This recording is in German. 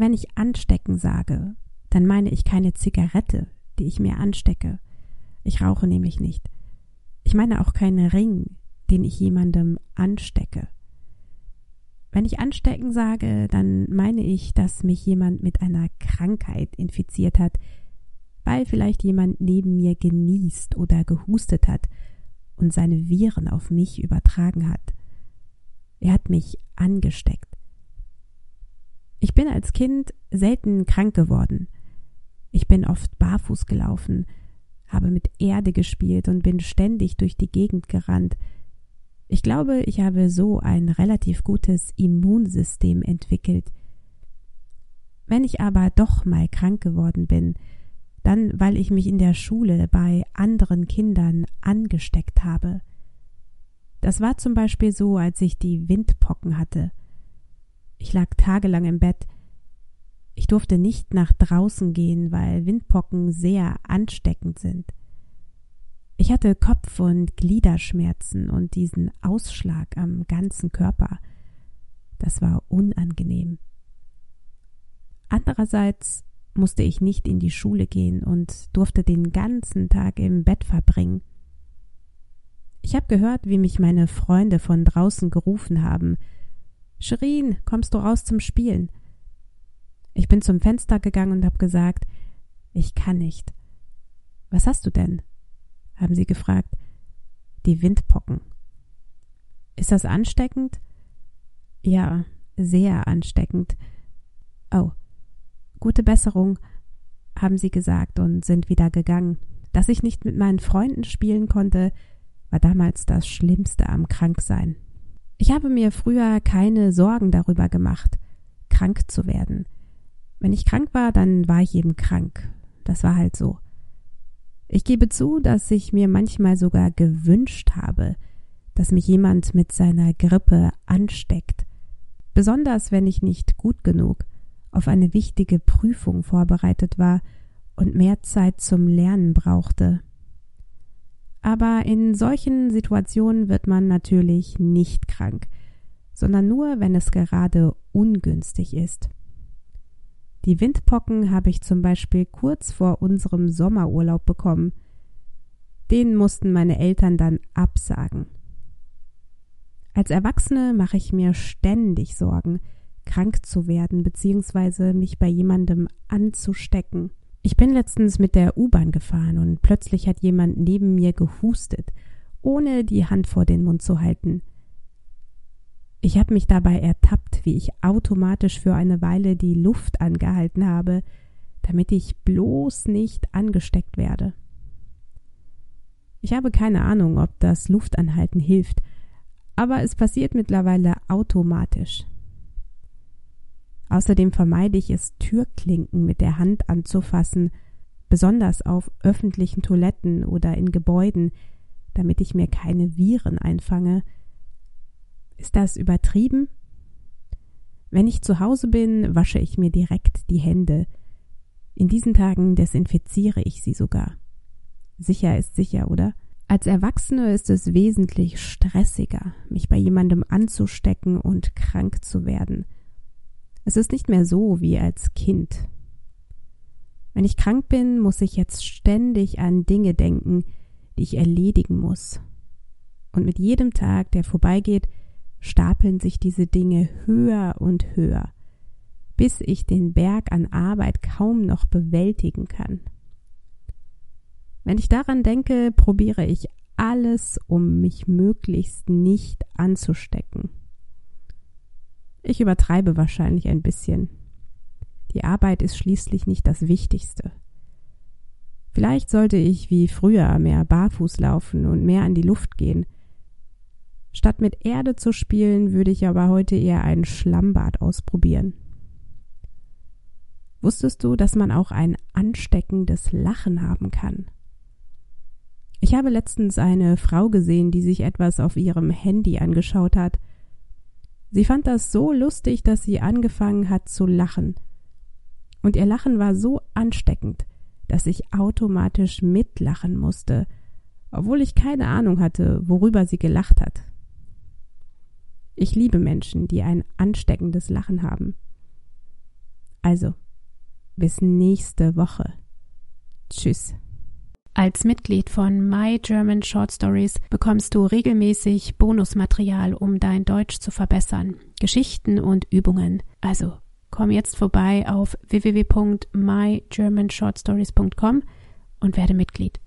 Wenn ich anstecken sage, dann meine ich keine Zigarette, die ich mir anstecke. Ich rauche nämlich nicht. Ich meine auch keinen Ring, den ich jemandem anstecke. Wenn ich anstecken sage, dann meine ich, dass mich jemand mit einer Krankheit infiziert hat, weil vielleicht jemand neben mir genießt oder gehustet hat und seine Viren auf mich übertragen hat. Er hat mich angesteckt. Ich bin als Kind selten krank geworden. Ich bin oft barfuß gelaufen, habe mit Erde gespielt und bin ständig durch die Gegend gerannt. Ich glaube, ich habe so ein relativ gutes Immunsystem entwickelt. Wenn ich aber doch mal krank geworden bin, dann weil ich mich in der Schule bei anderen Kindern angesteckt habe. Das war zum Beispiel so, als ich die Windpocken hatte. Ich lag tagelang im Bett. Ich durfte nicht nach draußen gehen, weil Windpocken sehr ansteckend sind. Ich hatte Kopf- und Gliederschmerzen und diesen Ausschlag am ganzen Körper. Das war unangenehm. Andererseits musste ich nicht in die Schule gehen und durfte den ganzen Tag im Bett verbringen. Ich habe gehört, wie mich meine Freunde von draußen gerufen haben, Shirin, kommst du raus zum Spielen? Ich bin zum Fenster gegangen und habe gesagt, ich kann nicht. Was hast du denn? haben sie gefragt. Die Windpocken. Ist das ansteckend? Ja, sehr ansteckend. Oh, gute Besserung, haben sie gesagt und sind wieder gegangen. Dass ich nicht mit meinen Freunden spielen konnte, war damals das Schlimmste am Kranksein. Ich habe mir früher keine Sorgen darüber gemacht, krank zu werden. Wenn ich krank war, dann war ich eben krank. Das war halt so. Ich gebe zu, dass ich mir manchmal sogar gewünscht habe, dass mich jemand mit seiner Grippe ansteckt, besonders wenn ich nicht gut genug auf eine wichtige Prüfung vorbereitet war und mehr Zeit zum Lernen brauchte. Aber in solchen Situationen wird man natürlich nicht krank, sondern nur, wenn es gerade ungünstig ist. Die Windpocken habe ich zum Beispiel kurz vor unserem Sommerurlaub bekommen. Den mussten meine Eltern dann absagen. Als Erwachsene mache ich mir ständig Sorgen, krank zu werden bzw. mich bei jemandem anzustecken. Ich bin letztens mit der U-Bahn gefahren und plötzlich hat jemand neben mir gehustet, ohne die Hand vor den Mund zu halten. Ich habe mich dabei ertappt, wie ich automatisch für eine Weile die Luft angehalten habe, damit ich bloß nicht angesteckt werde. Ich habe keine Ahnung, ob das Luftanhalten hilft, aber es passiert mittlerweile automatisch. Außerdem vermeide ich es, Türklinken mit der Hand anzufassen, besonders auf öffentlichen Toiletten oder in Gebäuden, damit ich mir keine Viren einfange. Ist das übertrieben? Wenn ich zu Hause bin, wasche ich mir direkt die Hände. In diesen Tagen desinfiziere ich sie sogar. Sicher ist sicher, oder? Als Erwachsene ist es wesentlich stressiger, mich bei jemandem anzustecken und krank zu werden – es ist nicht mehr so wie als Kind. Wenn ich krank bin, muss ich jetzt ständig an Dinge denken, die ich erledigen muss. Und mit jedem Tag, der vorbeigeht, stapeln sich diese Dinge höher und höher, bis ich den Berg an Arbeit kaum noch bewältigen kann. Wenn ich daran denke, probiere ich alles, um mich möglichst nicht anzustecken. Ich übertreibe wahrscheinlich ein bisschen. Die Arbeit ist schließlich nicht das Wichtigste. Vielleicht sollte ich wie früher mehr barfuß laufen und mehr an die Luft gehen. Statt mit Erde zu spielen, würde ich aber heute eher ein Schlammbad ausprobieren. Wusstest du, dass man auch ein ansteckendes Lachen haben kann? Ich habe letztens eine Frau gesehen, die sich etwas auf ihrem Handy angeschaut hat Sie fand das so lustig, dass sie angefangen hat zu lachen. Und ihr Lachen war so ansteckend, dass ich automatisch mitlachen musste, obwohl ich keine Ahnung hatte, worüber sie gelacht hat. Ich liebe Menschen, die ein ansteckendes Lachen haben. Also, bis nächste Woche. Tschüss. Als Mitglied von My German Short Stories bekommst du regelmäßig Bonusmaterial, um dein Deutsch zu verbessern, Geschichten und Übungen. Also komm jetzt vorbei auf www.mygermanshortstories.com und werde Mitglied.